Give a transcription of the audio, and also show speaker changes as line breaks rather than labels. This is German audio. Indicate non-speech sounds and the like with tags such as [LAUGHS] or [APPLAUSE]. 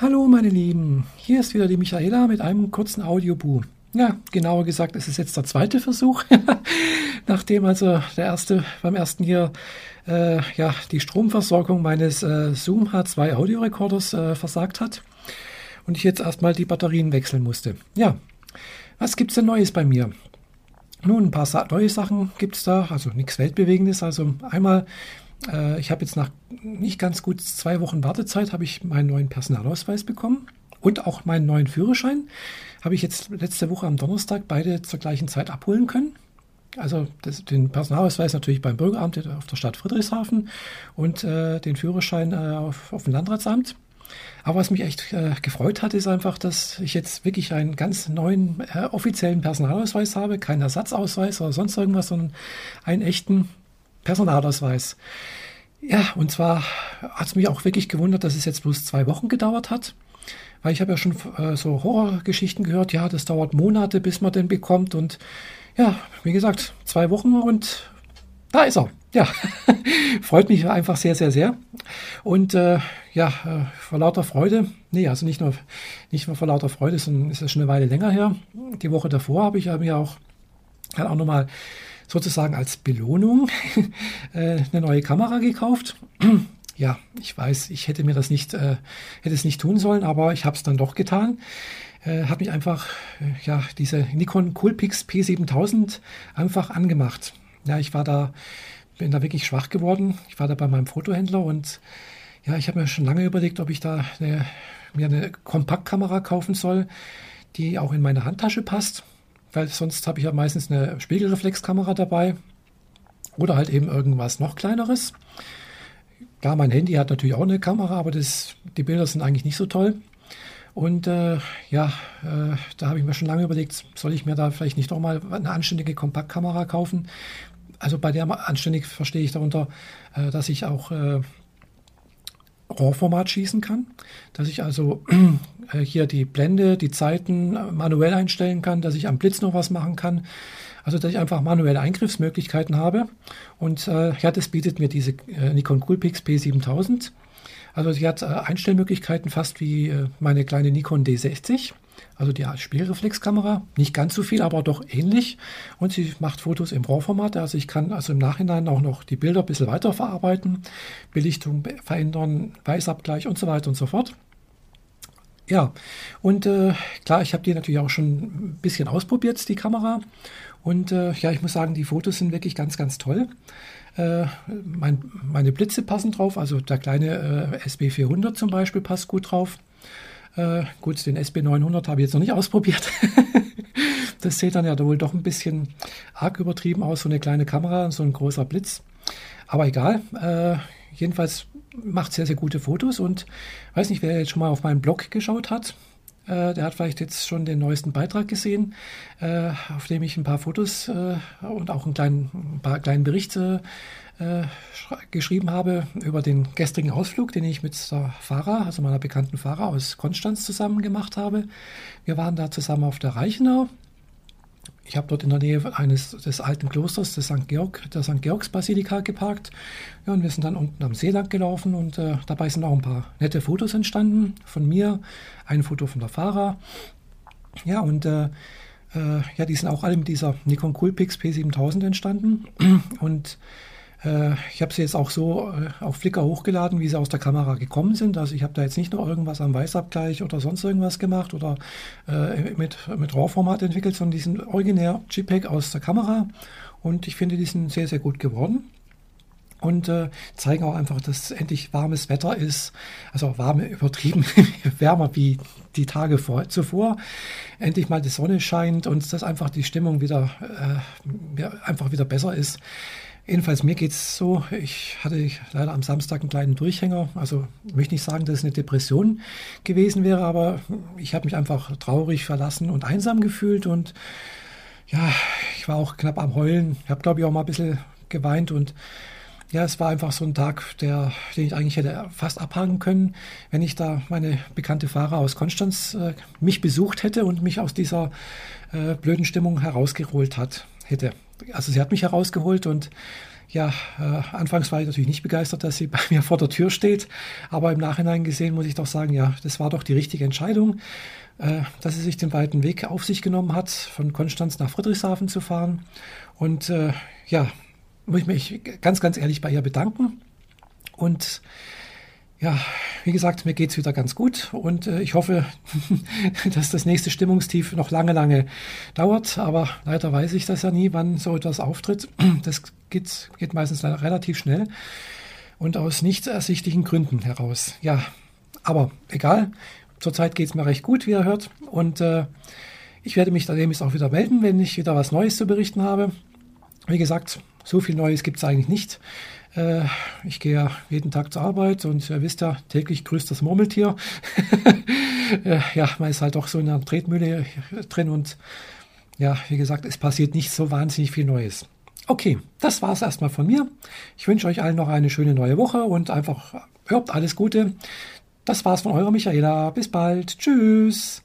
Hallo meine Lieben, hier ist wieder die Michaela mit einem kurzen Audiobu. Ja, genauer gesagt, es ist jetzt der zweite Versuch, [LAUGHS] nachdem also der erste beim ersten hier äh, ja die Stromversorgung meines äh, Zoom H2 Audiorekorders äh, versagt hat und ich jetzt erstmal die Batterien wechseln musste. Ja, was gibt's denn Neues bei mir? Nun, ein paar neue Sachen gibt's da, also nichts Weltbewegendes. Also einmal äh, ich habe jetzt nach nicht ganz gut zwei Wochen Wartezeit habe ich meinen neuen Personalausweis bekommen und auch meinen neuen Führerschein. Habe ich jetzt letzte Woche am Donnerstag beide zur gleichen Zeit abholen können. Also das, den Personalausweis natürlich beim Bürgeramt auf der Stadt Friedrichshafen und äh, den Führerschein äh, auf, auf dem Landratsamt. Aber was mich echt äh, gefreut hat, ist einfach, dass ich jetzt wirklich einen ganz neuen äh, offiziellen Personalausweis habe, keinen Ersatzausweis oder sonst irgendwas, sondern einen echten Personalausweis. Ja, und zwar hat es mich auch wirklich gewundert, dass es jetzt bloß zwei Wochen gedauert hat. Weil ich habe ja schon äh, so Horrorgeschichten gehört, ja, das dauert Monate, bis man den bekommt. Und ja, wie gesagt, zwei Wochen und da ist er. Ja, [LAUGHS] freut mich einfach sehr, sehr, sehr. Und äh, ja, äh, vor lauter Freude, nee, also nicht nur, nicht nur vor lauter Freude, sondern ist es schon eine Weile länger her. Die Woche davor habe ich ja mir auch, auch nochmal sozusagen als Belohnung [LAUGHS] äh, eine neue Kamera gekauft. [CLEARS THROAT] ja, ich weiß, ich hätte mir das nicht, äh, hätte es nicht tun sollen, aber ich habe es dann doch getan. Äh, habe mich einfach, äh, ja, diese Nikon Coolpix P7000 einfach angemacht. Ja, ich war da, bin da wirklich schwach geworden. Ich war da bei meinem Fotohändler und ja, ich habe mir schon lange überlegt, ob ich da eine, mir eine Kompaktkamera kaufen soll, die auch in meine Handtasche passt weil sonst habe ich ja meistens eine Spiegelreflexkamera dabei oder halt eben irgendwas noch kleineres. Klar, mein Handy hat natürlich auch eine Kamera, aber das, die Bilder sind eigentlich nicht so toll. Und äh, ja, äh, da habe ich mir schon lange überlegt, soll ich mir da vielleicht nicht nochmal eine anständige Kompaktkamera kaufen? Also bei der anständig verstehe ich darunter, äh, dass ich auch äh, RAW-Format schießen kann, dass ich also [CLEARS THROAT] äh, hier die Blende, die Zeiten manuell einstellen kann, dass ich am Blitz noch was machen kann, also dass ich einfach manuelle Eingriffsmöglichkeiten habe. Und äh, ja, das bietet mir diese äh, Nikon Coolpix P7000. Also sie hat äh, Einstellmöglichkeiten fast wie äh, meine kleine Nikon D60. Also die Spielreflexkamera, nicht ganz so viel, aber doch ähnlich. Und sie macht Fotos im RAW-Format. Also ich kann also im Nachhinein auch noch die Bilder ein bisschen weiter verarbeiten, Belichtung verändern, Weißabgleich und so weiter und so fort. Ja, und äh, klar, ich habe die natürlich auch schon ein bisschen ausprobiert, die Kamera. Und äh, ja, ich muss sagen, die Fotos sind wirklich ganz, ganz toll. Äh, mein, meine Blitze passen drauf, also der kleine äh, SB400 zum Beispiel passt gut drauf. Äh, gut, den SB900 habe ich jetzt noch nicht ausprobiert. [LAUGHS] das sieht dann ja wohl doch ein bisschen arg übertrieben aus, so eine kleine Kamera und so ein großer Blitz. Aber egal. Äh, jedenfalls macht sehr, sehr gute Fotos und weiß nicht, wer jetzt schon mal auf meinen Blog geschaut hat. Äh, der hat vielleicht jetzt schon den neuesten Beitrag gesehen, äh, auf dem ich ein paar Fotos äh, und auch einen kleinen, ein paar kleinen Bericht äh, geschrieben habe über den gestrigen Ausflug, den ich mit der Fahrer, also meiner bekannten Fahrer aus Konstanz zusammen gemacht habe. Wir waren da zusammen auf der Reichenau. Ich habe dort in der Nähe eines des alten Klosters des St. Georg, der St. Georgsbasilika geparkt. Ja, und wir sind dann unten am See lang gelaufen und äh, dabei sind auch ein paar nette Fotos entstanden von mir, ein Foto von der Fahrer. Ja, und äh, äh, ja, die sind auch alle mit dieser Nikon Coolpix P7000 entstanden. Und ich habe sie jetzt auch so äh, auf Flickr hochgeladen, wie sie aus der Kamera gekommen sind. Also ich habe da jetzt nicht nur irgendwas am Weißabgleich oder sonst irgendwas gemacht oder äh, mit, mit RAW-Format entwickelt, sondern die sind originär JPEG aus der Kamera und ich finde, die sind sehr, sehr gut geworden und äh, zeigen auch einfach, dass endlich warmes Wetter ist, also warme [LAUGHS] übertrieben, wärmer wie die Tage vor, zuvor. Endlich mal die Sonne scheint und dass einfach die Stimmung wieder äh, einfach wieder besser ist. Jedenfalls mir geht es so, ich hatte leider am Samstag einen kleinen Durchhänger. Also ich möchte nicht sagen, dass es eine Depression gewesen wäre, aber ich habe mich einfach traurig verlassen und einsam gefühlt und ja, ich war auch knapp am Heulen. Ich habe, glaube ich, auch mal ein bisschen geweint und ja, es war einfach so ein Tag, der, den ich eigentlich hätte fast abhaken können, wenn ich da meine bekannte Fahrer aus Konstanz äh, mich besucht hätte und mich aus dieser äh, blöden Stimmung herausgeholt hat, hätte also sie hat mich herausgeholt und ja, äh, anfangs war ich natürlich nicht begeistert, dass sie [LAUGHS] bei mir vor der Tür steht, aber im Nachhinein gesehen muss ich doch sagen, ja, das war doch die richtige Entscheidung, äh, dass sie sich den weiten Weg auf sich genommen hat, von Konstanz nach Friedrichshafen zu fahren. Und äh, ja, muss ich mich ganz, ganz ehrlich bei ihr bedanken. Und ja, wie gesagt, mir geht es wieder ganz gut und äh, ich hoffe, [LAUGHS] dass das nächste Stimmungstief noch lange, lange dauert. Aber leider weiß ich das ja nie, wann so etwas auftritt. [CLEARS THROAT] Das geht, geht meistens relativ schnell und aus nicht ersichtlichen Gründen heraus. Ja, aber egal. Zurzeit geht es mir recht gut, wie ihr hört. Und äh, ich werde mich demnächst auch wieder melden, wenn ich wieder was Neues zu berichten habe. Wie gesagt, so viel Neues gibt es eigentlich nicht. Äh, ich gehe ja jeden Tag zur Arbeit und ihr wisst ja, täglich grüßt das Murmeltier. [LAUGHS] Äh, ja, man ist halt doch so in einer Tretmühle drin und ja, wie gesagt, es passiert nicht so wahnsinnig viel Neues. Okay, das war es erstmal von mir. Ich wünsche euch allen noch eine schöne neue Woche und einfach hört alles Gute. Das war's von eurer Michaela. Bis bald. Tschüss.